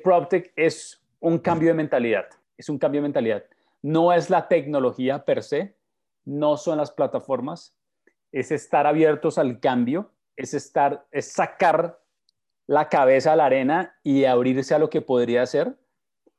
PropTech es un cambio de mentalidad, es un cambio de mentalidad. No es la tecnología per se, no son las plataformas, es estar abiertos al cambio, es estar, es sacar la cabeza a la arena y abrirse a lo que podría ser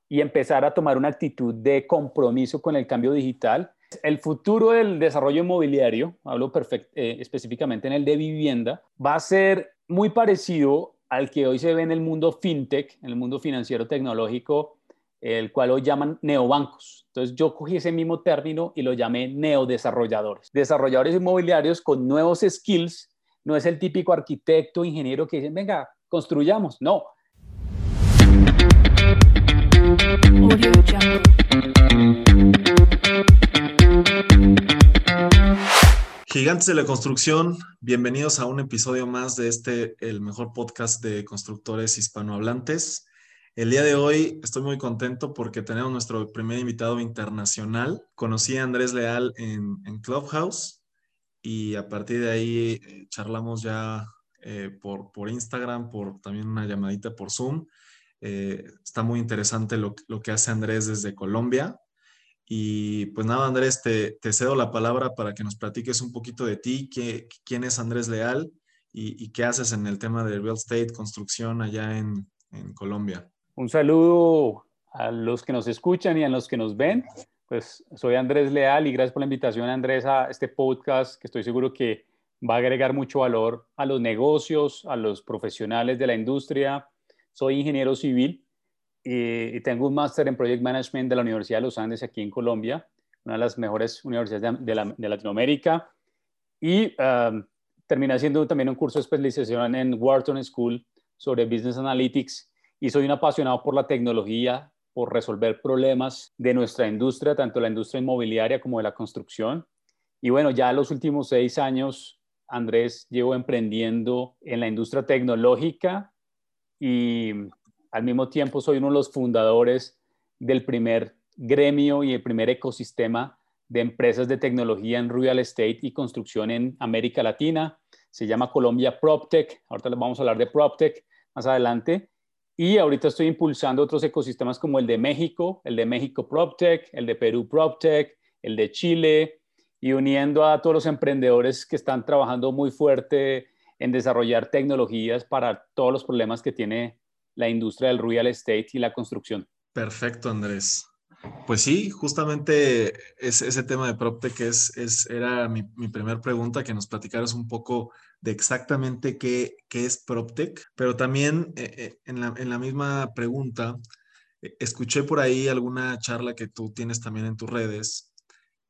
y empezar a tomar una actitud de compromiso con el cambio digital. El futuro del desarrollo inmobiliario, hablo eh, específicamente en el de vivienda, va a ser muy parecido al que hoy se ve en el mundo fintech, en el mundo financiero tecnológico, el cual hoy llaman neobancos. Entonces yo cogí ese mismo término y lo llamé neodesarrolladores. Desarrolladores inmobiliarios con nuevos skills, no es el típico arquitecto, ingeniero que dicen, venga, construyamos, no. Gigantes de la construcción, bienvenidos a un episodio más de este, el mejor podcast de constructores hispanohablantes. El día de hoy estoy muy contento porque tenemos nuestro primer invitado internacional. Conocí a Andrés Leal en, Clubhouse y a partir de ahí eh, charlamos ya eh, por, por Instagram, por también una llamadita por Zoom. Eh, está muy interesante lo, lo, que hace Andrés desde Colombia. Y pues nada, Andrés, te, cedo la palabra para que nos platiques un poquito de ti, qué, quién es Andrés Leal y, qué haces en el tema de real estate, construcción allá en Colombia. Un saludo a los que nos escuchan y a los que nos ven. Pues soy Andrés Leal y gracias por la invitación, Andrés, a este podcast que estoy seguro que va a agregar mucho valor a los negocios, a los profesionales de la industria. Soy ingeniero civil y, tengo un máster en Project Management de la Universidad de los Andes aquí en Colombia, una de las mejores universidades de, Latinoamérica. Y um, terminé haciendo también un curso de especialización en Wharton School sobre Business Analytics y soy un apasionado por la tecnología, por resolver problemas de nuestra industria, tanto la industria inmobiliaria como de la construcción. Y bueno, ya los últimos seis años, Andrés, llevo emprendiendo en la industria tecnológica y al mismo tiempo soy uno de los fundadores del primer gremio y el primer ecosistema de empresas de tecnología en real estate y construcción en América Latina. Se llama Colombia PropTech. Ahorita les vamos a hablar de PropTech más adelante. Y ahorita estoy impulsando otros ecosistemas como el de México, el de México PropTech, el de Perú PropTech, el de Chile, y uniendo a todos los emprendedores que están trabajando muy fuerte en desarrollar tecnologías para todos los problemas que tiene la industria del real estate y la construcción. Perfecto, Andrés. Pues sí, justamente ese tema de PropTech es, es, era mi, mi primera pregunta, que nos platicaras un poco de exactamente qué, qué es PropTech, pero también eh, eh, en, la, en, la, misma pregunta, eh, escuché por ahí alguna charla que tú tienes también en tus redes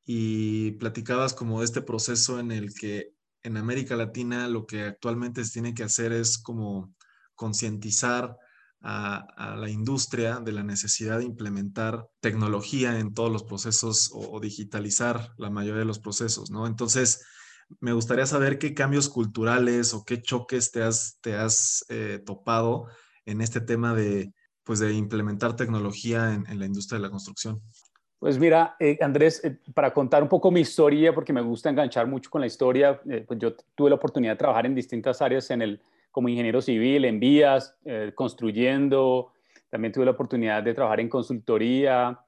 y platicabas como de este proceso en el que en América Latina lo que actualmente se tiene que hacer es como concientizar a, la industria de la necesidad de implementar tecnología en todos los procesos o, digitalizar la mayoría de los procesos, ¿no? Entonces, me gustaría saber qué cambios culturales o qué choques te has, te has eh, topado en este tema de, pues, de implementar tecnología en, la industria de la construcción. Pues mira, eh, Andrés, eh, para contar un poco mi historia, porque me gusta enganchar mucho con la historia, pues yo tuve la oportunidad de trabajar en distintas áreas en el, como ingeniero civil en vías, eh, construyendo. También tuve la oportunidad de trabajar en consultoría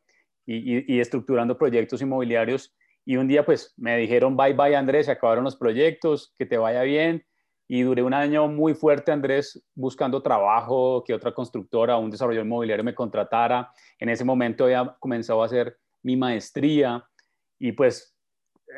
y, estructurando proyectos inmobiliarios. Y un día pues me dijeron, bye bye Andrés, se acabaron los proyectos, que te vaya bien. Y duré un año muy fuerte, Andrés, buscando trabajo, que otra constructora, un desarrollador inmobiliario me contratara. En ese momento había comenzado a hacer mi maestría y pues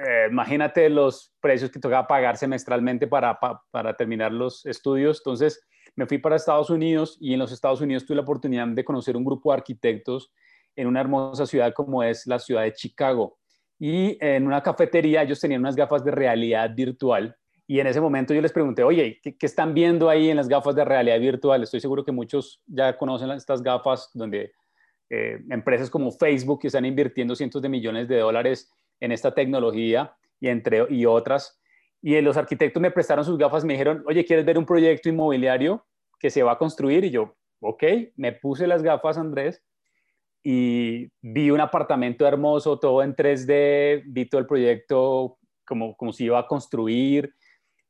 eh, imagínate los precios que tocaba pagar semestralmente para, para, terminar los estudios. Entonces me fui para Estados Unidos y en los Estados Unidos tuve la oportunidad de conocer un grupo de arquitectos en una hermosa ciudad como es la ciudad de Chicago. Y en una cafetería ellos tenían unas gafas de realidad virtual. Y en ese momento yo les pregunté, oye, ¿qué, están viendo ahí en las gafas de realidad virtual? Estoy seguro que muchos ya conocen estas gafas donde eh, empresas como Facebook que están invirtiendo cientos de millones de dólares en esta tecnología y, entre, y otras. Y los arquitectos me prestaron sus gafas me dijeron, oye, ¿quieres ver un proyecto inmobiliario que se va a construir? Y yo, ok, me puse las gafas, Andrés, y vi un apartamento hermoso, todo en 3D, vi todo el proyecto como, como si iba a construir.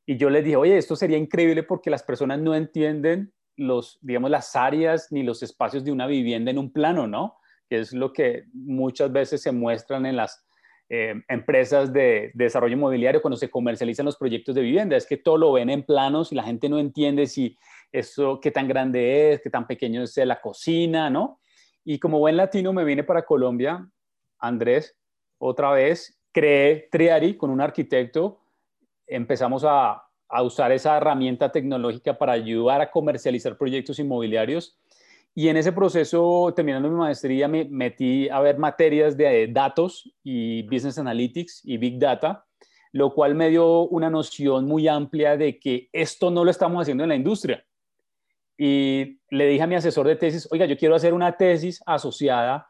Y yo les dije, oye, esto sería increíble porque las personas no entienden los, digamos, las áreas ni los espacios de una vivienda en un plano, ¿no? Que es lo que muchas veces se muestran en las eh, empresas de, desarrollo inmobiliario cuando se comercializan los proyectos de vivienda. Es que todo lo ven en planos y la gente no entiende si eso, qué tan grande es, qué tan pequeño es la cocina, ¿no? Y como buen latino me vine para Colombia, Andrés, otra vez, creé Triari con un arquitecto, empezamos a usar esa herramienta tecnológica para ayudar a comercializar proyectos inmobiliarios. Y en ese proceso, terminando mi maestría, me metí a ver materias de datos y business analytics y big data, lo cual me dio una noción muy amplia de que esto no lo estamos haciendo en la industria. Y le dije a mi asesor de tesis, oiga, yo quiero hacer una tesis asociada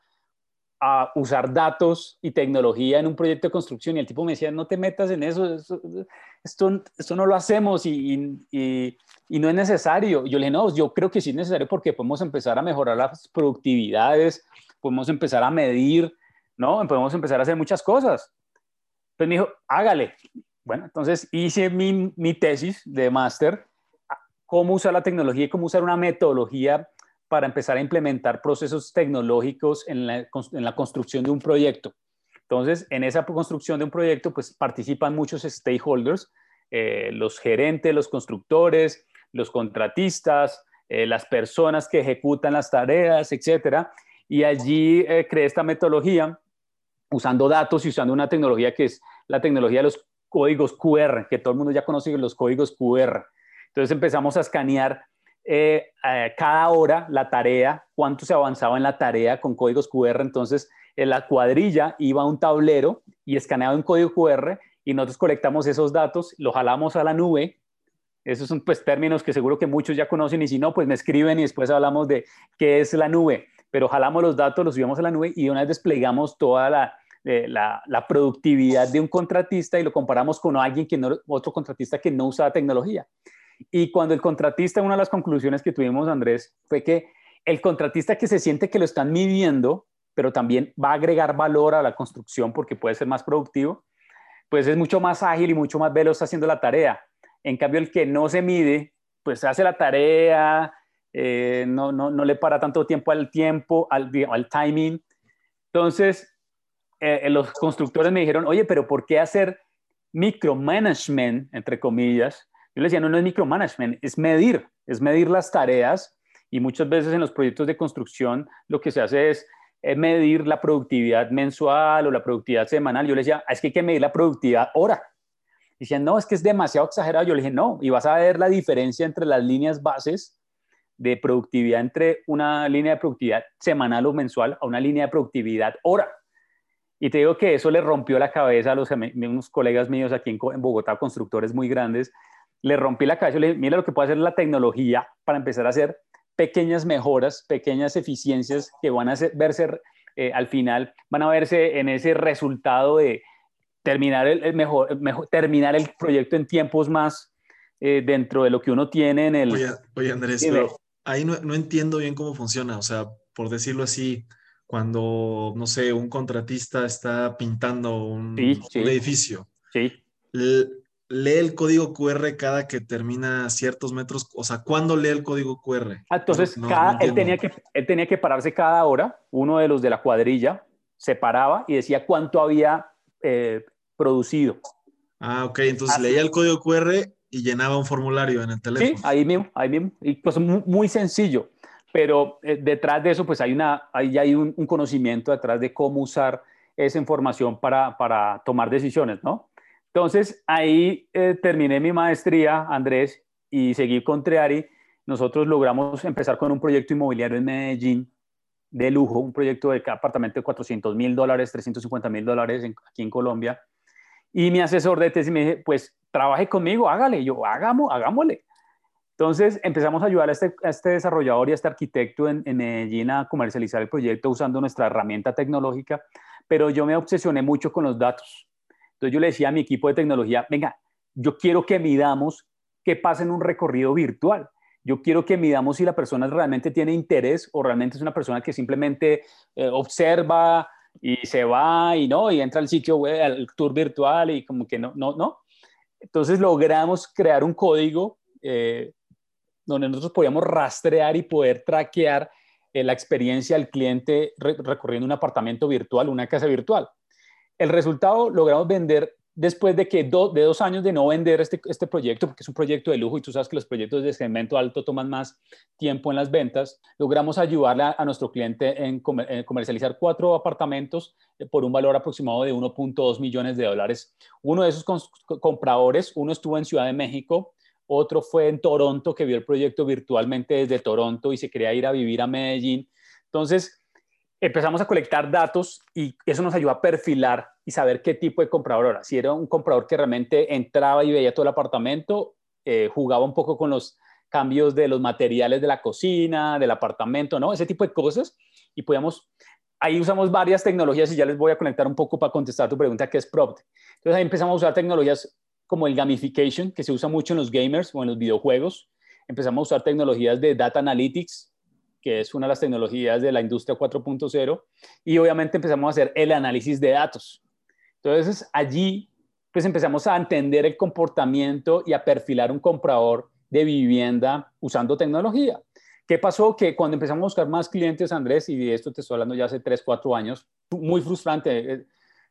a usar datos y tecnología en un proyecto de construcción y el tipo me decía, no te metas en eso, esto, esto, no lo hacemos y, y, y, no es necesario. yo le dije, no, yo creo que sí es necesario porque podemos empezar a mejorar las productividades, podemos empezar a medir, ¿no? Podemos empezar a hacer muchas cosas. Pues me dijo, hágale. Bueno, entonces hice mi, mi tesis de máster, cómo usar la tecnología y cómo usar una metodología para empezar a implementar procesos tecnológicos en la, construcción de un proyecto. Entonces, en esa construcción de un proyecto, pues participan muchos stakeholders, eh, los gerentes, los constructores, los contratistas, eh, las personas que ejecutan las tareas, etcétera. Y allí eh, creé esta metodología usando datos y usando una tecnología que es la tecnología de los códigos QR, que todo el mundo ya conoce los códigos QR. Entonces empezamos a escanear eh, eh, cada hora la tarea, cuánto se avanzaba en la tarea con códigos QR. Entonces, en la cuadrilla iba a un tablero y escaneaba un código QR y nosotros colectamos esos datos, los jalamos a la nube. Esos son pues términos que seguro que muchos ya conocen y si no, pues me escriben y después hablamos de qué es la nube. Pero jalamos los datos, los subimos a la nube y una vez desplegamos toda la, eh, la, la, productividad de un contratista y lo comparamos con alguien que no, otro contratista que no usa tecnología. Y cuando el contratista, una de las conclusiones que tuvimos, Andrés, fue que el contratista que se siente que lo están midiendo, pero también va a agregar valor a la construcción porque puede ser más productivo, pues es mucho más ágil y mucho más veloz haciendo la tarea. En cambio, el que no se mide, pues hace la tarea, eh, no, no, no, le para tanto tiempo al tiempo, al, timing. Entonces, eh, los constructores me dijeron, oye, pero ¿por qué hacer micromanagement, entre comillas, yo le decía, no, no es micromanagement, es medir, es medir las tareas y muchas veces en los proyectos de construcción lo que se hace es eh, medir la productividad mensual o la productividad semanal. Yo le decía, ah, es que hay que medir la productividad hora. Decían, no, es que es demasiado exagerado. Yo le dije, no, y vas a ver la diferencia entre las líneas bases de productividad entre una línea de productividad semanal o mensual a una línea de productividad hora. Y te digo que eso le rompió la cabeza a los, unos colegas míos aquí en, en Bogotá, constructores muy grandes, le rompí la cabeza, le dije, mira lo que puede hacer la tecnología para empezar a hacer pequeñas mejoras, pequeñas eficiencias que van a verse eh, al final, van a verse en ese resultado de terminar el, mejor, terminar el proyecto en tiempos más eh, dentro de lo que uno tiene en el... Oye, Andrés, pero ahí no, no, entiendo bien cómo funciona, o sea, por decirlo así, cuando, no sé, un contratista está pintando un, edificio. Sí lee el código QR cada que termina ciertos metros? O sea, ¿cuándo lee el código QR? Ah, entonces, él, tenía que, él tenía que pararse cada hora, uno de los de la cuadrilla se paraba y decía cuánto había eh, producido. Ah, ok, entonces leía el código QR y llenaba un formulario en el teléfono. Sí, ahí mismo, ahí mismo. Y pues muy, sencillo, pero eh, detrás de eso pues hay, una, hay, hay un, un, conocimiento detrás de cómo usar esa información para, para tomar decisiones, ¿no? Entonces, ahí eh, terminé mi maestría, Andrés, y seguí con Treari. Nosotros logramos empezar con un proyecto inmobiliario en Medellín de lujo, un proyecto de apartamento de 400 mil dólares, 350 mil dólares aquí en Colombia. Y mi asesor de tesis me dijo, pues trabaje conmigo, hágale. yo, hagamos, hagámosle. Entonces empezamos a ayudar a este, este desarrollador y a este arquitecto en, en, Medellín a comercializar el proyecto usando nuestra herramienta tecnológica, pero yo me obsesioné mucho con los datos. Entonces yo le decía a mi equipo de tecnología, venga, yo quiero que midamos qué pasa en un recorrido virtual. Yo quiero que midamos si la persona realmente tiene interés o realmente es una persona que simplemente eh, observa y se va y no, y entra al sitio web, al tour virtual y como que no, no, no. Entonces logramos crear un código eh, donde nosotros podíamos rastrear y poder traquear eh, la experiencia del cliente recorriendo un apartamento virtual, una casa virtual. El resultado, logramos vender después de que de dos años de no vender este, este proyecto, porque es un proyecto de lujo y tú sabes que los proyectos de segmento alto toman más tiempo en las ventas, logramos ayudarle a, nuestro cliente en, comercializar cuatro apartamentos eh, por un valor aproximado de 1.2 millones de dólares. Uno de esos compradores, uno estuvo en Ciudad de México, otro fue en Toronto, que vio el proyecto virtualmente desde Toronto y se quería ir a vivir a Medellín. Entonces, empezamos a colectar datos y eso nos ayuda a perfilar y saber qué tipo de comprador era. Si era un comprador que realmente entraba y veía todo el apartamento, eh, jugaba un poco con los cambios de los materiales de la cocina, del apartamento, ¿no? Ese tipo de cosas. Y podíamos, ahí usamos varias tecnologías y ya les voy a conectar un poco para contestar tu pregunta, que es PropTech. Entonces ahí empezamos a usar tecnologías como el gamification, que se usa mucho en los gamers o en los videojuegos. Empezamos a usar tecnologías de data analytics, que es una de las tecnologías de la industria 4.0, y obviamente empezamos a hacer el análisis de datos. Entonces allí pues empezamos a entender el comportamiento y a perfilar un comprador de vivienda usando tecnología. ¿Qué pasó? Que cuando empezamos a buscar más clientes, Andrés, y de esto te estoy hablando ya hace 3, 4 años, muy frustrante, eh,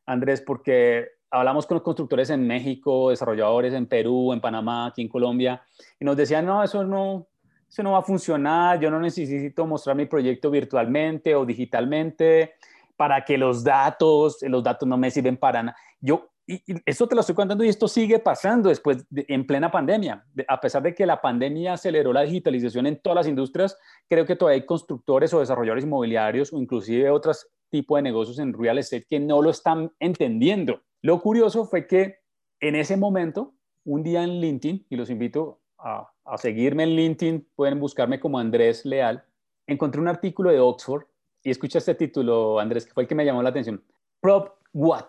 Andrés, porque hablamos con los constructores en México, desarrolladores en Perú, en Panamá, aquí en Colombia, y nos decían, no, eso no, eso no va a funcionar, yo no necesito mostrar mi proyecto virtualmente o digitalmente para que los datos, los datos no me sirven para nada. Yo, y, esto te lo estoy contando y esto sigue pasando después, en plena pandemia. a pesar de que la pandemia aceleró la digitalización en todas las industrias, creo que todavía hay constructores o desarrolladores inmobiliarios o inclusive otros tipos de negocios en real estate que no lo están entendiendo. Lo curioso fue que en ese momento, un día en LinkedIn, y los invito a, seguirme en LinkedIn, pueden buscarme como Andrés Leal, encontré un artículo de Oxford y escucha este título, Andrés, que fue el que me llamó la atención. Prop what?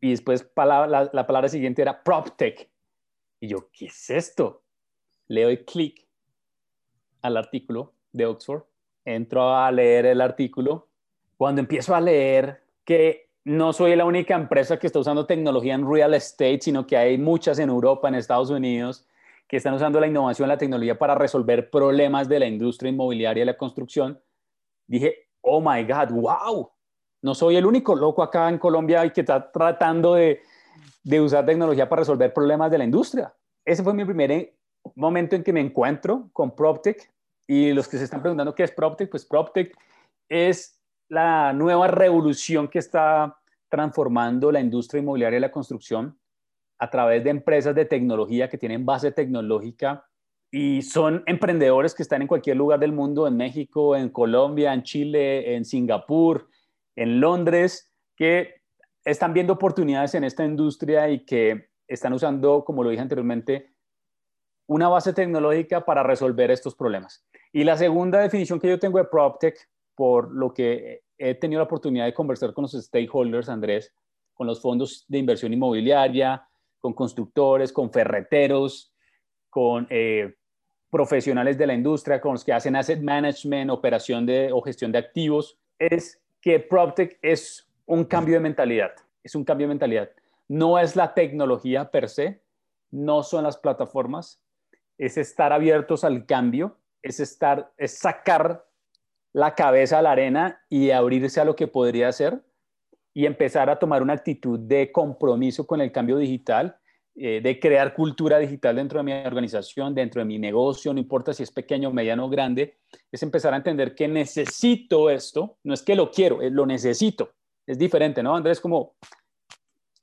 Y después la, la, palabra siguiente era prop tech. Y yo, ¿qué es esto? Le doy clic al artículo de Oxford, entro a leer el artículo. Cuando empiezo a leer que no soy la única empresa que está usando tecnología en real estate, sino que hay muchas en Europa, en Estados Unidos, que están usando la innovación, la tecnología para resolver problemas de la industria inmobiliaria y la construcción, dije, oh my God, wow, no soy el único loco acá en Colombia que está tratando de, de usar tecnología para resolver problemas de la industria. Ese fue mi primer momento en que me encuentro con PropTech y los que se están preguntando qué es PropTech, pues PropTech es la nueva revolución que está transformando la industria inmobiliaria y la construcción a través de empresas de tecnología que tienen base tecnológica y son emprendedores que están en cualquier lugar del mundo, en México, en Colombia, en Chile, en Singapur, en Londres, que están viendo oportunidades en esta industria y que están usando, como lo dije anteriormente, una base tecnológica para resolver estos problemas. Y la segunda definición que yo tengo de PropTech, por lo que he tenido la oportunidad de conversar con los stakeholders, Andrés, con los fondos de inversión inmobiliaria, con constructores, con ferreteros, con eh, profesionales de la industria, con los que hacen asset management, operación de, o gestión de activos, es que PropTech es un cambio de mentalidad, es un cambio de mentalidad. No es la tecnología per se, no son las plataformas, es estar abiertos al cambio, es estar, es sacar la cabeza a la arena y abrirse a lo que podría ser y empezar a tomar una actitud de compromiso con el cambio digital, eh, de crear cultura digital dentro de mi organización, dentro de mi negocio, no importa si es pequeño, mediano o grande, es empezar a entender que necesito esto, no es que lo quiero, lo necesito. Es diferente, ¿no? Andrés, como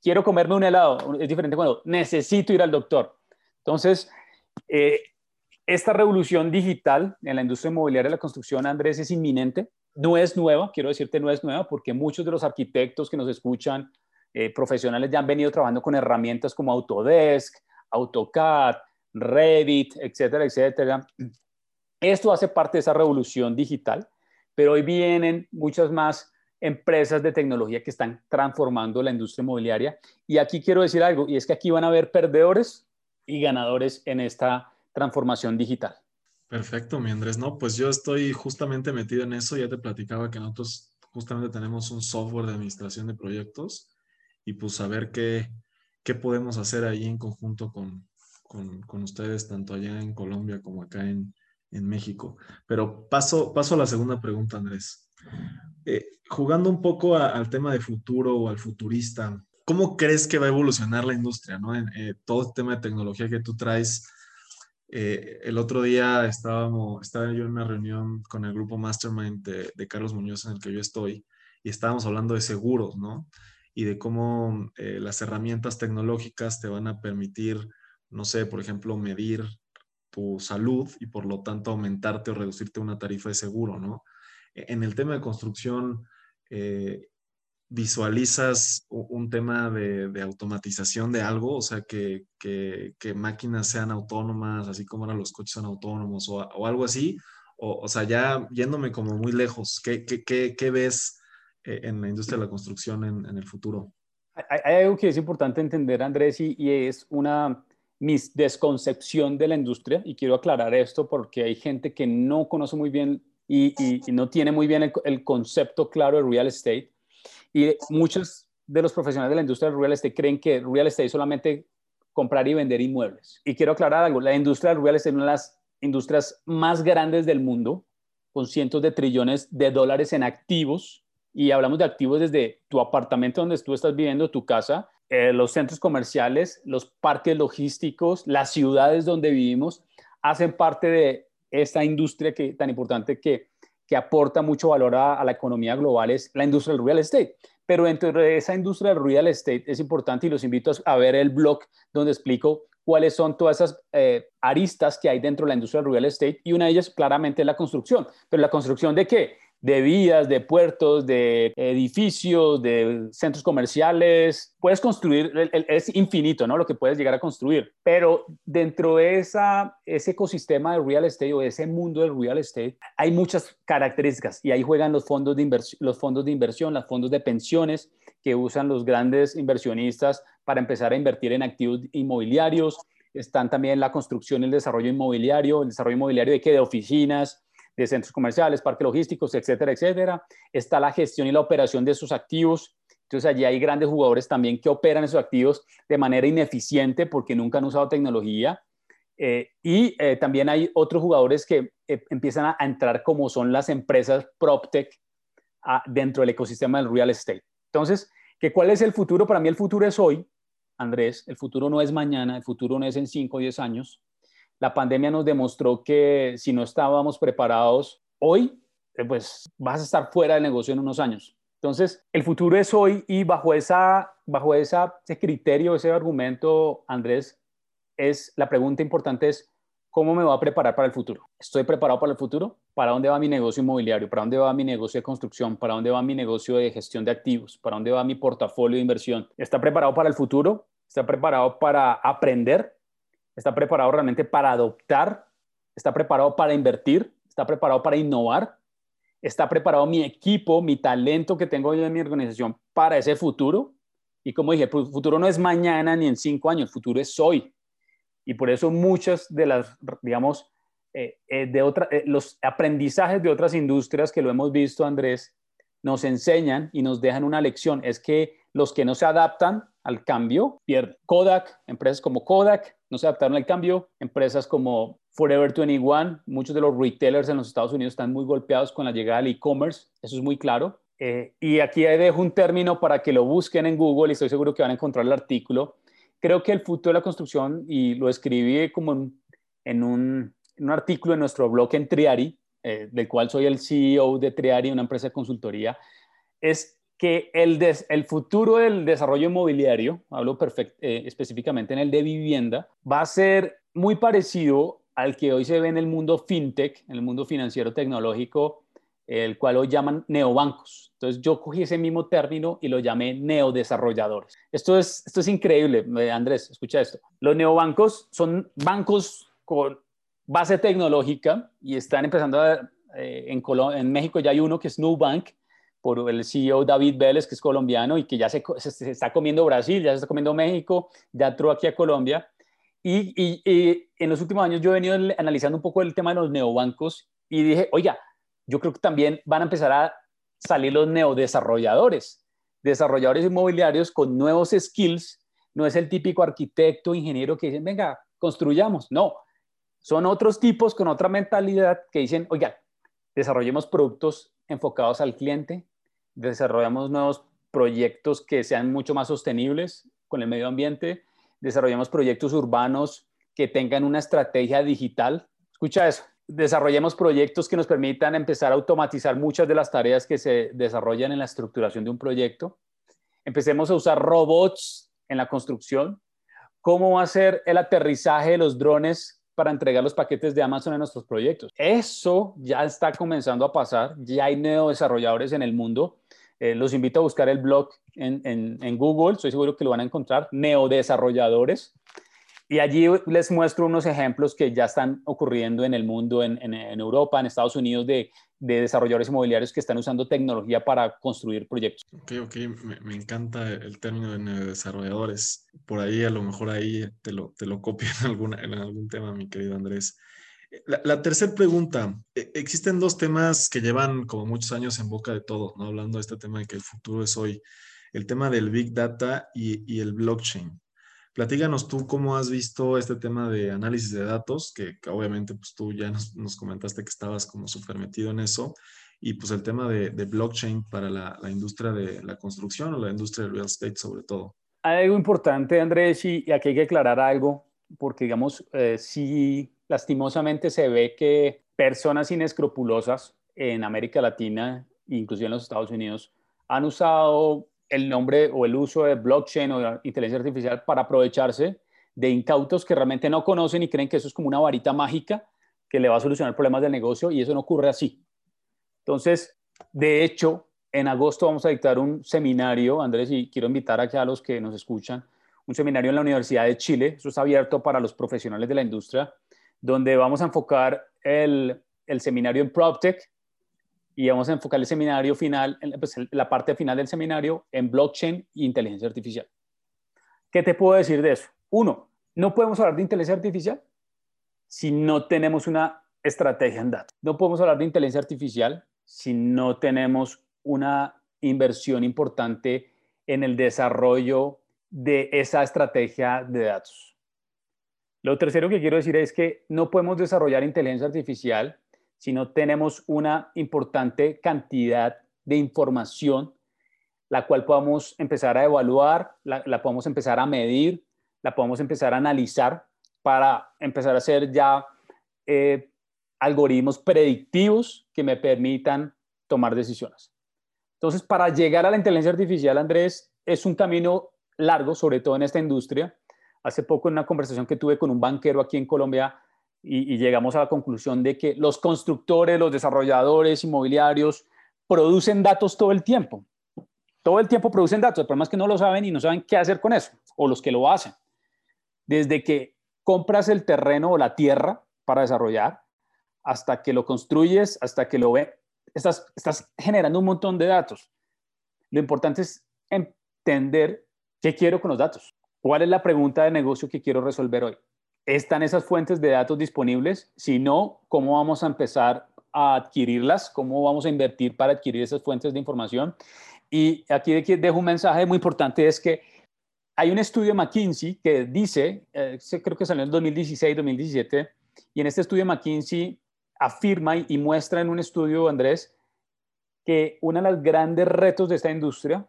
quiero comerme un helado, es diferente cuando necesito ir al doctor. Entonces, eh, esta revolución digital en la industria inmobiliaria de la construcción, Andrés, es inminente no es nueva, quiero decirte, no es nueva, porque muchos de los arquitectos que nos escuchan, eh, profesionales, ya han venido trabajando con herramientas como Autodesk, AutoCAD, Revit, etcétera, etcétera. Esto hace parte de esa revolución digital, pero hoy vienen muchas más empresas de tecnología que están transformando la industria inmobiliaria. Y aquí quiero decir algo, y es que aquí van a haber perdedores y ganadores en esta transformación digital. Perfecto, mi Andrés. No, pues yo estoy justamente metido en eso. Ya te platicaba que nosotros justamente tenemos un software de administración de proyectos y pues saber qué, qué podemos hacer ahí en conjunto con, con, con ustedes, tanto allá en Colombia como acá en, en México. Pero paso, paso a la segunda pregunta, Andrés. Eh, jugando un poco al tema de futuro o al futurista, ¿cómo crees que va a evolucionar la industria? ¿no? En, eh, todo este tema de tecnología que tú traes. Eh, el otro día estábamos, estaba yo en una reunión con el grupo Mastermind de, Carlos Muñoz en el que yo estoy y estábamos hablando de seguros, ¿no? Y de cómo las herramientas tecnológicas te van a permitir, no sé, por ejemplo, medir tu salud y por lo tanto aumentarte o reducirte una tarifa de seguro, ¿no? E, en el tema de construcción, eh, ¿visualizas un tema de, automatización de algo? O sea, que, máquinas sean autónomas, así como ahora los coches son autónomos o, algo así. O, sea, ya yéndome como muy lejos, ¿qué, ves eh, en la industria de la construcción en, el futuro? Hay, algo que es importante entender, Andrés, y es una mi desconcepción de la industria, y quiero aclarar esto porque hay gente que no conoce muy bien y, no tiene muy bien el, concepto claro de real estate, y muchos de los profesionales de la industria del real estate creen que real estate es solamente comprar y vender inmuebles. Y quiero aclarar algo, la industria del real es una de las industrias más grandes del mundo, con cientos de trillones de dólares en activos, y hablamos de activos desde tu apartamento donde tú estás viviendo, tu casa, eh, los centros comerciales, los parques logísticos, las ciudades donde vivimos, hacen parte de esta industria que, tan importante que, que aporta mucho valor a, la economía global, es la industria del real estate. Pero dentro de esa industria del real estate es importante y los invito a ver el blog donde explico cuáles son todas esas eh, aristas que hay dentro de la industria del real estate y una de ellas claramente es la construcción. Pero la construcción de qué? De vías, de puertos, de edificios, de centros comerciales. Puedes construir, es infinito, ¿no? Lo que puedes llegar a construir. Pero dentro de ese ecosistema de real estate o ese mundo del real estate, hay muchas características y ahí juegan los fondos de, inversión, los fondos de inversión, los fondos de pensiones que usan los grandes inversionistas para empezar a invertir en activos inmobiliarios. Están también la construcción el desarrollo inmobiliario, el desarrollo inmobiliario de qué? De oficinas, de centros comerciales, parques logísticos, etcétera, etcétera. Está la gestión y la operación de esos activos. Entonces allí hay grandes jugadores también que operan esos activos de manera ineficiente porque nunca han usado tecnología. Eh, y eh, también hay otros jugadores que eh, empiezan a, entrar como son las empresas PropTech ah, dentro del ecosistema del real estate. Entonces, ¿qué, ¿cuál es el futuro? Para mí el futuro es hoy, Andrés. El futuro no es mañana, el futuro no es en 5 o 10 años la pandemia nos demostró que si no estábamos preparados hoy, eh, pues vas a estar fuera del negocio en unos años. Entonces, el futuro es hoy y bajo, esa, bajo ese criterio, ese argumento, Andrés, es la pregunta importante es, ¿cómo me voy a preparar para el futuro? ¿Estoy preparado para el futuro? ¿Para dónde va mi negocio inmobiliario? ¿Para dónde va mi negocio de construcción? ¿Para dónde va mi negocio de gestión de activos? ¿Para dónde va mi portafolio de inversión? ¿Está preparado para el futuro? ¿Está preparado para aprender? Está preparado realmente para adoptar, está preparado para invertir, está preparado para innovar, está preparado mi equipo, mi talento que tengo yo en mi organización para ese futuro. Y como dije, el futuro no es mañana ni en cinco años, el futuro es hoy. Y por eso muchas de las, digamos, eh, eh, de otra, eh, los aprendizajes de otras industrias que lo hemos visto, Andrés, nos enseñan y nos dejan una lección. Es que los que no se adaptan al cambio pierden. Kodak, empresas como Kodak, no se adaptaron al cambio. Empresas como Forever 21, muchos de los retailers en los Estados Unidos están muy golpeados con la llegada del e-commerce, eso es muy claro. Eh, y aquí dejo un término para que lo busquen en Google y estoy seguro que van a encontrar el artículo. Creo que el futuro de la construcción, y lo escribí como en, un, artículo en nuestro blog en Triari, eh, del cual soy el CEO de Triari, una empresa de consultoría, es que el, el futuro del desarrollo inmobiliario, hablo eh, específicamente en el de vivienda, va a ser muy parecido al que hoy se ve en el mundo fintech, en el mundo financiero tecnológico, el cual hoy llaman neobancos. Entonces yo cogí ese mismo término y lo llamé neodesarrolladores. Esto es, esto es increíble, eh, Andrés, escucha esto. Los neobancos son bancos con base tecnológica y están empezando a, eh, en, en México ya hay uno que es Nubank, por el CEO David Vélez, que es colombiano y que ya se, está comiendo Brasil, ya se está comiendo México, ya entró aquí a Colombia. Y, en los últimos años yo he venido analizando un poco el tema de los neobancos y dije, oiga, yo creo que también van a empezar a salir los neodesarrolladores, desarrolladores inmobiliarios con nuevos skills. No es el típico arquitecto, ingeniero que dicen, venga, construyamos. No, Son otros tipos con otra mentalidad que dicen, oiga, desarrollemos productos enfocados al cliente, desarrollamos nuevos proyectos que sean mucho más sostenibles con el medio ambiente, desarrollamos proyectos urbanos que tengan una estrategia digital. Escucha eso, desarrollemos proyectos que nos permitan empezar a automatizar muchas de las tareas que se desarrollan en la estructuración de un proyecto. Empecemos a usar robots en la construcción. ¿Cómo va a ser el aterrizaje de los drones para entregar los paquetes de Amazon en nuestros proyectos? Eso ya está comenzando a pasar. Ya hay neodesarrolladores en el mundo. Eh, los invito a buscar el blog en, en Google. Estoy seguro que lo van a encontrar. Neodesarrolladores y allí les muestro unos ejemplos que ya están ocurriendo en el mundo, en, Europa, en Estados Unidos, de, desarrolladores inmobiliarios que están usando tecnología para construir proyectos. Ok, ok, me, encanta el término de desarrolladores. Por ahí, a lo mejor ahí te lo, te lo copio en, alguna, en algún tema, mi querido Andrés. La, tercera pregunta, e, existen dos temas que llevan como muchos años en boca de todo, ¿no? hablando de este tema de que el futuro es hoy, el tema del Big Data y, y el blockchain. Platíganos tú cómo has visto este tema de análisis de datos, que, obviamente pues tú ya nos, comentaste que estabas como súper metido en eso, y pues el tema de, blockchain para la, industria de la construcción o la industria del real estate sobre todo. Hay algo importante, Andrés, y, aquí hay que aclarar algo, porque digamos, eh, si lastimosamente se ve que personas inescrupulosas en América Latina, inclusive en los Estados Unidos, han usado el nombre o el uso de blockchain o inteligencia artificial para aprovecharse de incautos que realmente no conocen y creen que eso es como una varita mágica que le va a solucionar problemas del negocio y eso no ocurre así. Entonces, de hecho, en agosto vamos a dictar un seminario, Andrés, y quiero invitar aquí a los que nos escuchan, un seminario en la Universidad de Chile, eso está abierto para los profesionales de la industria, donde vamos a enfocar el, seminario en PropTech, y vamos a enfocar el seminario final, pues, la parte final del seminario en blockchain e inteligencia artificial. ¿Qué te puedo decir de eso? Uno, no podemos hablar de inteligencia artificial si no tenemos una estrategia en datos. No podemos hablar de inteligencia artificial si no tenemos una inversión importante en el desarrollo de esa estrategia de datos. Lo tercero que quiero decir es que no podemos desarrollar inteligencia artificial si no tenemos una importante cantidad de información, la cual podamos empezar a evaluar, la, podemos empezar a medir, la podemos empezar a analizar para empezar a hacer ya eh, algoritmos predictivos que me permitan tomar decisiones. Entonces, para llegar a la inteligencia artificial, Andrés, es un camino largo, sobre todo en esta industria. Hace poco en una conversación que tuve con un banquero aquí en Colombia, y, llegamos a la conclusión de que los constructores, los desarrolladores inmobiliarios producen datos todo el tiempo. Todo el tiempo producen datos. El problema es que no lo saben y no saben qué hacer con eso, o los que lo hacen. Desde que compras el terreno o la tierra para desarrollar, hasta que lo construyes, hasta que lo ve, estás, estás generando un montón de datos. Lo importante es entender qué quiero con los datos. ¿Cuál es la pregunta de negocio que quiero resolver hoy? ¿Están esas fuentes de datos disponibles? Si no, ¿cómo vamos a empezar a adquirirlas? ¿Cómo vamos a invertir para adquirir esas fuentes de información? Y aquí dejo un mensaje muy importante, es que hay un estudio de McKinsey que dice, eh, creo que salió en 2016, 2017, y en este estudio McKinsey afirma y, y muestra en un estudio, Andrés, que uno de los grandes retos de esta industria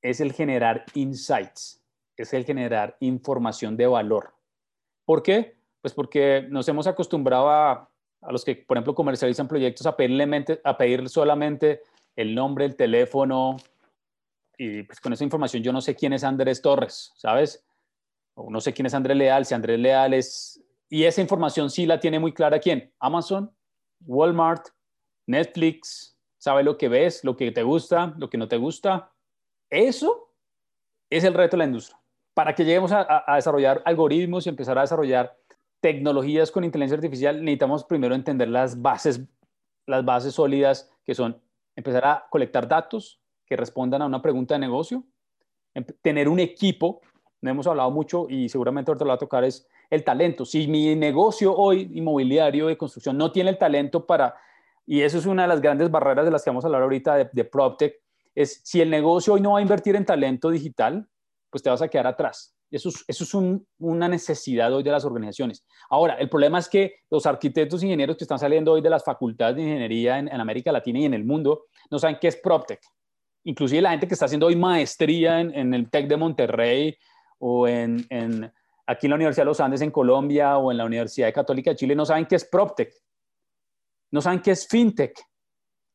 es el generar insights, es el generar información de valor. ¿Por qué? Pues porque nos hemos acostumbrado a, los que, por ejemplo, comercializan proyectos a, a pedir solamente el nombre, el teléfono, y pues con esa información yo no sé quién es Andrés Torres, ¿sabes? No sé quién es Andrés Leal, si Andrés Leal es... Y esa información sí la tiene muy clara quién? Amazon, Walmart, Netflix, sabe lo que ves, lo que te gusta, lo que no te gusta. Eso es el reto de la industria para que lleguemos a, desarrollar algoritmos y empezar a desarrollar tecnologías con inteligencia artificial, necesitamos primero entender las bases, las bases sólidas que son empezar a colectar datos que respondan a una pregunta de negocio, em, tener un equipo, no hemos hablado mucho y seguramente ahorita lo va a tocar, es el talento. Si mi negocio hoy inmobiliario de construcción no tiene el talento para, y eso es una de las grandes barreras de las que vamos a hablar ahorita de, de PropTech, es si el negocio hoy no va a invertir en talento digital, pues te vas a quedar atrás. Eso es, eso es una necesidad hoy de las organizaciones. Ahora, el problema es que los arquitectos e ingenieros que están saliendo hoy de las facultades de ingeniería en, América Latina y en el mundo no saben qué es PropTech. Inclusive la gente que está haciendo hoy maestría en, en el TEC de Monterrey o en, en, aquí en la Universidad de los Andes en Colombia o en la Universidad Católica de Chile no saben qué es PropTech. No saben qué es FinTech.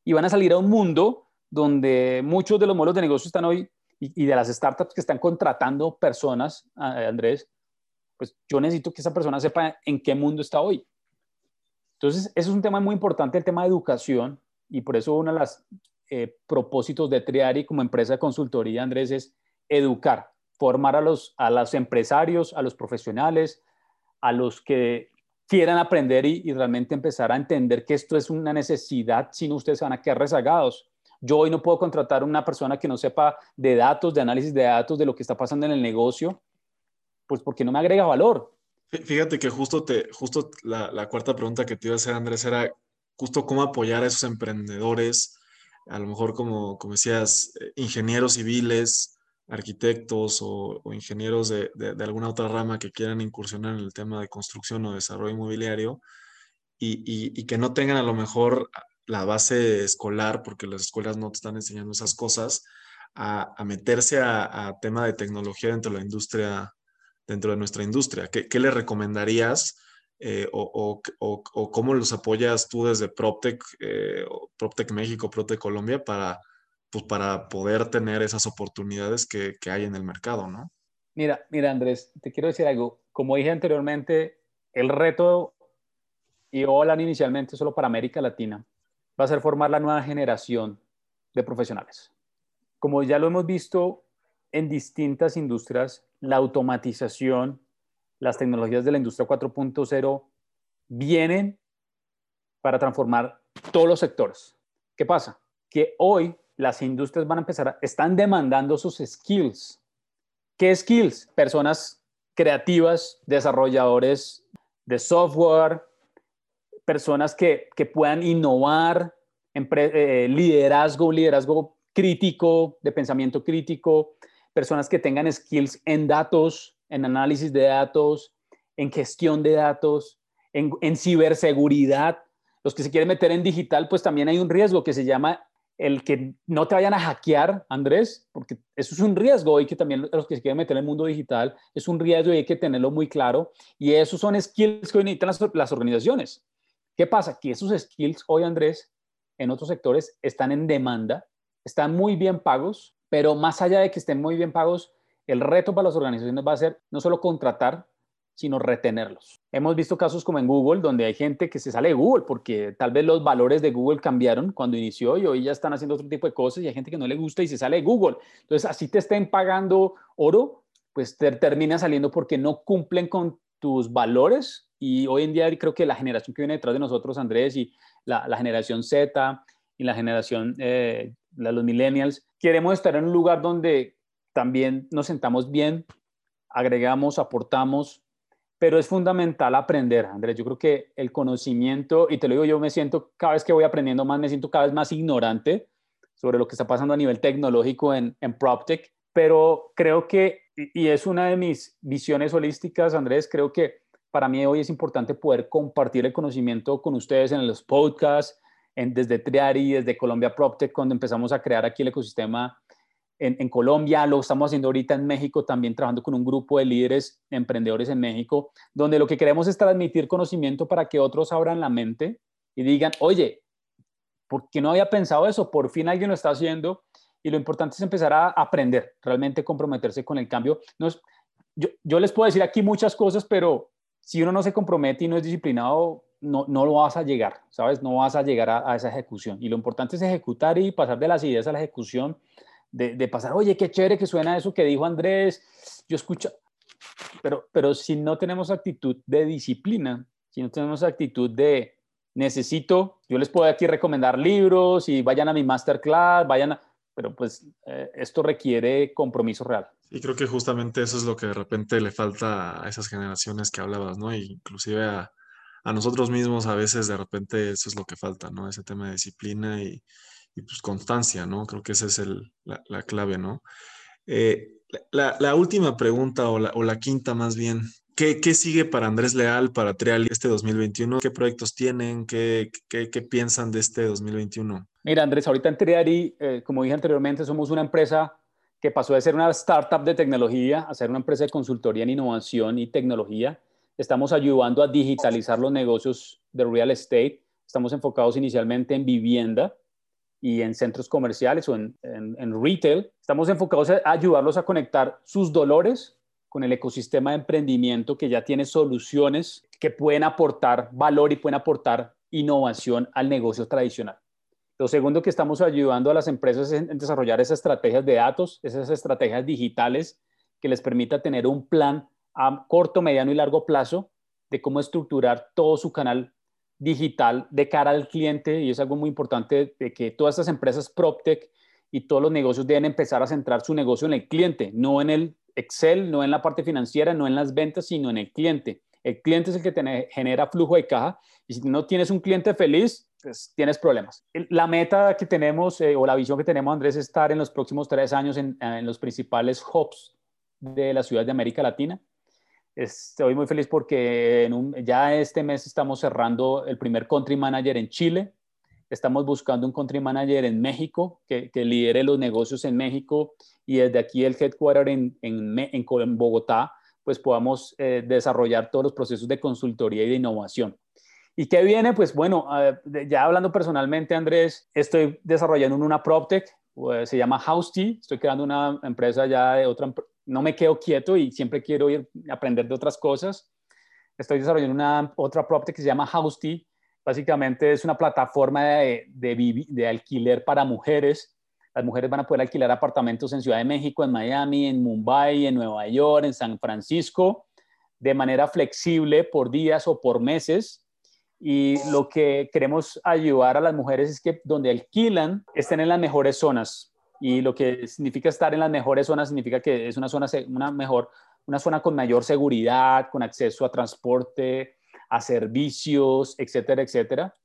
Y van a salir a un mundo donde muchos de los modelos de negocio están hoy y, de las startups que están contratando personas, Andrés, pues yo necesito que esa persona sepa en qué mundo está hoy. Entonces, eso es un tema muy importante, el tema de educación, y por eso uno de los eh, propósitos de Triari como empresa de consultoría, Andrés, es educar, formar a los, a los empresarios, a los profesionales, a los que quieran aprender y, y, realmente empezar a entender que esto es una necesidad, si no ustedes van a quedar rezagados. Yo hoy no puedo contratar a una persona que no sepa de datos, de análisis de datos, de lo que está pasando en el negocio, pues porque no me agrega valor. Fíjate que justo, te, justo la, cuarta pregunta que te iba a hacer, Andrés, era justo cómo apoyar a esos emprendedores, a lo mejor como, como decías, eh, ingenieros civiles, arquitectos o, ingenieros de, alguna otra rama que quieran incursionar en el tema de construcción o desarrollo inmobiliario y, y que no tengan a lo mejor la base escolar, porque las escuelas no te están enseñando esas cosas, a, meterse a, tema de tecnología dentro de la industria, dentro de nuestra industria. ¿Qué, qué le recomendarías eh, o, cómo los apoyas tú desde PropTech, eh, PropTech México, PropTech Colombia para, pues, para poder tener esas oportunidades que, que hay en el mercado, ¿no? Mira, mira Andrés, te quiero decir algo. Como dije anteriormente, el reto y hola inicialmente solo para América Latina va a ser formar la nueva generación de profesionales. Como ya lo hemos visto en distintas industrias, la automatización, las tecnologías de la industria 4.0 vienen para transformar todos los sectores. ¿Qué pasa? Que hoy las industrias van a empezar, a, están demandando sus skills. ¿Qué skills? Personas creativas, desarrolladores de software, personas que, puedan innovar, eh, liderazgo, liderazgo crítico, de pensamiento crítico, personas que tengan skills en datos, en análisis de datos, en gestión de datos, en, en, ciberseguridad. Los que se quieren meter en digital, pues también hay un riesgo que se llama el que no te vayan a hackear, Andrés, porque eso es un riesgo y que también los que se quieren meter en el mundo digital es un riesgo y hay que tenerlo muy claro. Y esos son skills que necesitan las, las organizaciones. ¿Qué pasa? Que esos skills hoy, Andrés, en otros sectores están en demanda, están muy bien pagos, pero más allá de que estén muy bien pagos, el reto para las organizaciones va a ser no solo contratar, sino retenerlos. Hemos visto casos como en Google, donde hay gente que se sale de Google porque tal vez los valores de Google cambiaron cuando inició y hoy ya están haciendo otro tipo de cosas y hay gente que no le gusta y se sale de Google. Entonces, así te estén pagando oro, pues te termina saliendo porque no cumplen con tus valores y hoy en día creo que la generación que viene detrás de nosotros, Andrés, y la, generación Z y la generación, eh, los millennials, queremos estar en un lugar donde también nos sentamos bien, agregamos, aportamos, pero es fundamental aprender, Andrés. Yo creo que el conocimiento, y te lo digo, yo me siento cada vez que voy aprendiendo más, me siento cada vez más ignorante sobre lo que está pasando a nivel tecnológico en, en PropTech, pero creo que, y es una de mis visiones holísticas, Andrés, creo que para mí hoy es importante poder compartir el conocimiento con ustedes en los podcasts, en, desde Triari, desde Colombia PropTech, cuando empezamos a crear aquí el ecosistema en, Colombia, lo estamos haciendo ahorita en México, también trabajando con un grupo de líderes emprendedores en México, donde lo que queremos es transmitir conocimiento para que otros abran la mente y digan, oye, ¿por qué no había pensado eso? Por fin alguien lo está haciendo y lo importante es empezar a aprender, realmente comprometerse con el cambio. No yo, yo les puedo decir aquí muchas cosas, pero si uno no se compromete y no es disciplinado, no, no lo vas a llegar, ¿sabes? No vas a llegar a, esa ejecución. Y lo importante es ejecutar y pasar de las ideas a la ejecución, de, de, pasar, oye, qué chévere que suena eso que dijo Andrés, yo escucho, pero, pero si no tenemos actitud de disciplina, si no tenemos actitud de necesito, yo les puedo aquí recomendar libros y vayan a mi masterclass, vayan a, pero pues eh, esto requiere compromiso real. Y creo que justamente eso es lo que de repente le falta a esas generaciones que hablabas, ¿no? inclusive a, nosotros mismos a veces de repente eso es lo que falta, ¿no? Ese tema de disciplina y, pues constancia, ¿no? Creo que esa es el, la, clave, ¿no? Eh, la, última pregunta o la, quinta más bien. ¿Qué, sigue para Andrés Leal, para Trial este 2021? ¿Qué proyectos tienen? ¿Qué, piensan de este 2021? Mira, Andrés, ahorita en Triari, eh, como dije anteriormente, somos una empresa que pasó de ser una startup de tecnología a ser una empresa de consultoría en innovación y tecnología. Estamos ayudando a digitalizar los negocios de real estate. Estamos enfocados inicialmente en vivienda y en centros comerciales o en, retail. Estamos enfocados a ayudarlos a conectar sus dolores con el ecosistema de emprendimiento que ya tiene soluciones que pueden aportar valor y pueden aportar innovación al negocio tradicional. Lo segundo que estamos ayudando a las empresas es en desarrollar esas estrategias de datos, esas estrategias digitales que les permita tener un plan a corto, mediano y largo plazo de cómo estructurar todo su canal digital de cara al cliente y es algo muy importante de que todas estas empresas PropTech y todos los negocios deben empezar a centrar su negocio en el cliente, no en el Excel, no en la parte financiera, no en las ventas, sino en el cliente. El cliente es el que genera flujo de caja y si no tienes un cliente feliz, pues tienes problemas. La meta que tenemos eh, o la visión que tenemos, Andrés, es estar en los próximos tres años en, los principales hubs de las ciudades de América Latina Estoy muy feliz porque ya este mes estamos cerrando el primer country manager en Chile. Estamos buscando un country manager en México que, lidere los negocios en México y desde aquí el headquarter en, en, Bogotá, pues podamos eh, desarrollar todos los procesos de consultoría y de innovación. ¿Y qué viene? Pues bueno, ya hablando personalmente, Andrés, estoy desarrollando una PropTech, pues, se llama Housety, estoy creando una empresa ya de otra, no me quedo quieto y siempre quiero ir aprender de otras cosas. Estoy desarrollando una otra property que se llama Housety. Básicamente es una plataforma de, alquiler para mujeres. Las mujeres van a poder alquilar apartamentos en Ciudad de México, en Miami, en Mumbai, en Nueva York, en San Francisco, de manera flexible por días o por meses. Y lo que queremos ayudar a las mujeres es que donde alquilan estén en las mejores zonas, y lo que significa estar en las mejores zonas significa que es una zona, una mejor, una zona con mayor seguridad, con acceso a transporte, a servicios, etcétera, etcétera.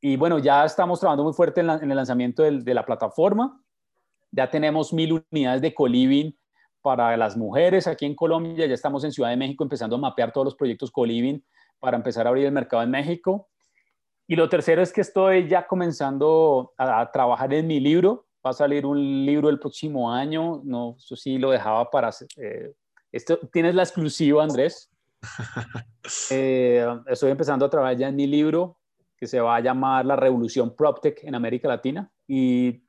Y bueno, ya estamos trabajando muy fuerte en, el lanzamiento de la plataforma. Ya tenemos mil unidades de coliving para las mujeres aquí en Colombia. Ya estamos en Ciudad de México empezando a mapear todos los proyectos coliving para empezar a abrir el mercado en México. Y lo tercero es que estoy ya comenzando a trabajar en mi libro va a salir un libro el próximo año, no, eso sí lo dejaba para... Eh, esto, tienes la exclusiva, Andrés. Eh, estoy empezando a trabajar ya en mi libro que se va a llamar La Revolución PropTech en América Latina y,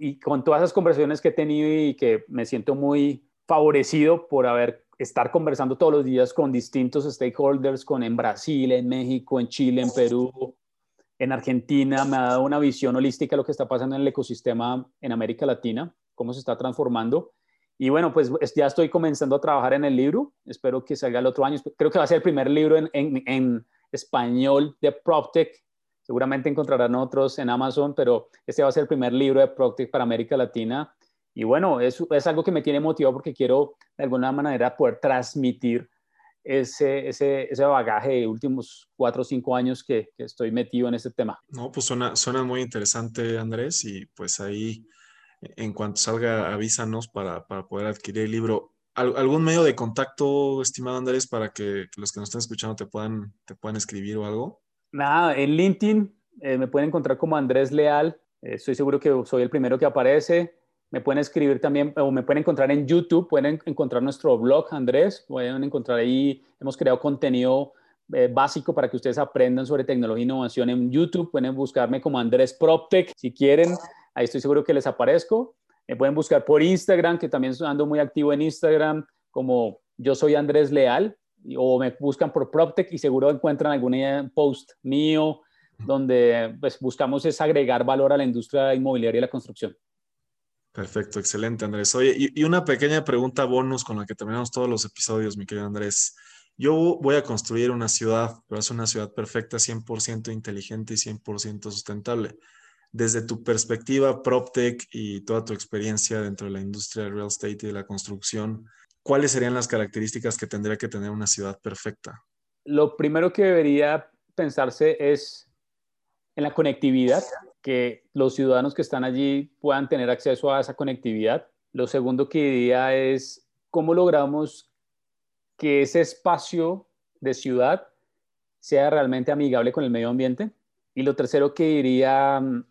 y con todas esas conversaciones que he tenido y que me siento muy favorecido por haber estar conversando todos los días con distintos stakeholders, con en Brasil, en México, en Chile, en Perú, en Argentina, me ha dado una visión holística de lo que está pasando en el ecosistema en América Latina, cómo se está transformando. Y bueno, pues ya estoy comenzando a trabajar en el libro, espero que salga el otro año, creo que va a ser el primer libro en, en, español de PropTech, seguramente encontrarán otros en Amazon, pero este va a ser el primer libro de PropTech para América Latina. Y bueno, es, es algo que me tiene motivado porque quiero de alguna manera poder transmitir ese, ese, ese bagaje de últimos cuatro o cinco años que, estoy metido en este tema. No, pues suena, suena muy interesante, Andrés, y pues ahí, en cuanto salga, avísanos para, para poder adquirir el libro. ¿Algún medio de contacto, estimado Andrés, para que, los que nos estén escuchando te puedan, te puedan escribir o algo? Nada, en LinkedIn eh, me pueden encontrar como Andrés Leal. Eh, estoy seguro que soy el primero que aparece. Me pueden escribir también o me pueden encontrar en YouTube, pueden encontrar nuestro blog, Andrés, pueden encontrar ahí, hemos creado contenido eh, básico para que ustedes aprendan sobre tecnología e innovación en YouTube, pueden buscarme como Andrés PropTech si quieren, ahí estoy seguro que les aparezco. Me pueden buscar por Instagram, que también ando muy activo en Instagram, como yo soy Andrés Leal, o me buscan por PropTech y seguro encuentran algún post mío donde pues, buscamos es agregar valor a la industria inmobiliaria y la construcción. Perfecto, excelente Andrés. Oye, y, una pequeña pregunta bonus con la que terminamos todos los episodios, mi querido Andrés. Yo voy a construir una ciudad, pero es una ciudad perfecta, 100% inteligente y 100% sustentable. Desde tu perspectiva, PropTech y toda tu experiencia dentro de la industria del real estate y de la construcción, ¿cuáles serían las características que tendría que tener una ciudad perfecta? Lo primero que debería pensarse es en la conectividad que los ciudadanos que están allí puedan tener acceso a esa conectividad. Lo segundo que diría es cómo logramos que ese espacio de ciudad sea realmente amigable con el medio ambiente. Y lo tercero que diría mm,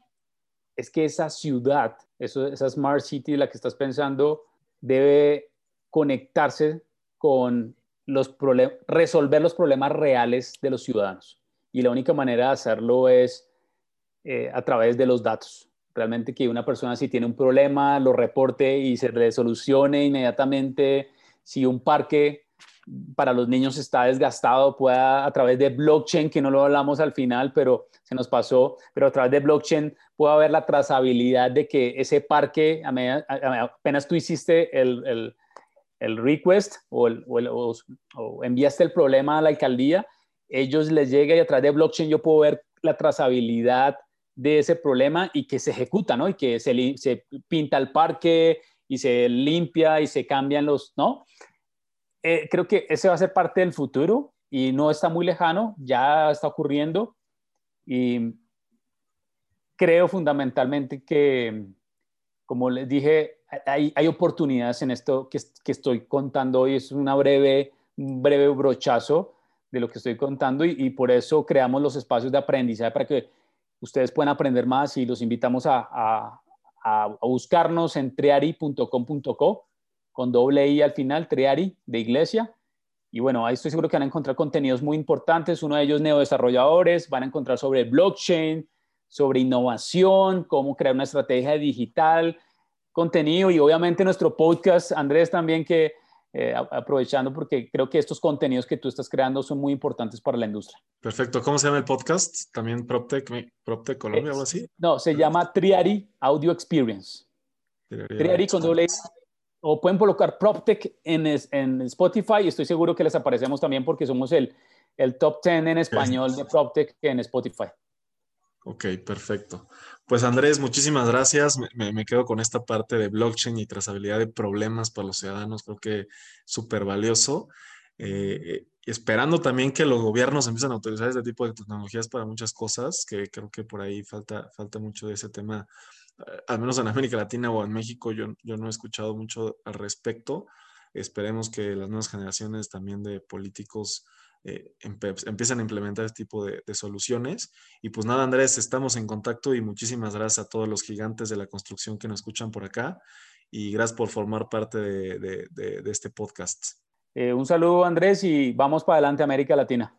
es que esa ciudad, esa Smart City de la que estás pensando, debe conectarse con los resolver los problemas reales de los ciudadanos. Y la única manera de hacerlo es eh, a través de los datos. Realmente que una persona si tiene un problema lo reporte y se le solucione inmediatamente. Si un parque para los niños está desgastado, pueda a través de blockchain, que no lo hablamos al final, pero se nos pasó, pero a través de blockchain pueda haber la trazabilidad de que ese parque, apenas tú hiciste el, el, request o, o, enviaste el problema a la alcaldía, ellos les llega y a través de blockchain yo puedo ver la trazabilidad de ese problema y que se ejecuta, ¿no? Y que se, se pinta el parque y se limpia y se cambian los, ¿no? Eh, creo que ese va a ser parte del futuro y no está muy lejano, ya está ocurriendo. Y creo fundamentalmente que, como les dije, hay, hay oportunidades en esto que, que, estoy contando hoy, es una breve, un breve brochazo de lo que estoy contando y, y, por eso creamos los espacios de aprendizaje para que ustedes puedan aprender más y los invitamos a, a, a buscarnos en triari.com.co con doble I al final, Triari, de Iglesia. Y bueno, ahí estoy seguro que van a encontrar contenidos muy importantes. Uno de ellos, neodesarrolladores, van a encontrar sobre blockchain, sobre innovación, cómo crear una estrategia digital, contenido y obviamente nuestro podcast, Andrés, también que eh, aprovechando porque creo que estos contenidos que tú estás creando son muy importantes para la industria. Perfecto. ¿Cómo se llama el podcast? ¿También PropTech, PropTech Colombia o algo así? No, se llama Triari Audio Experience. Triari, con doble o pueden colocar PropTech en, en Spotify y estoy seguro que les aparecemos también porque somos el, el top 10 en español de PropTech en Spotify. Ok, perfecto. Pues Andrés, muchísimas gracias. Me, quedo con esta parte de blockchain y trazabilidad de problemas para los ciudadanos. Creo que súper valioso. Eh, esperando también que los gobiernos empiecen a utilizar este tipo de tecnologías para muchas cosas, que creo que por ahí falta, falta mucho de ese tema eh, al menos en América Latina o en México, yo, yo no he escuchado mucho al respecto. Esperemos que las nuevas generaciones también de políticos eh, empiecen a implementar este tipo de, soluciones. Y pues nada, Andrés, estamos en contacto y muchísimas gracias a todos los gigantes de la construcción que nos escuchan por acá y gracias por formar parte de, de, este podcast. Eh, un saludo, Andrés, y vamos para adelante, América Latina.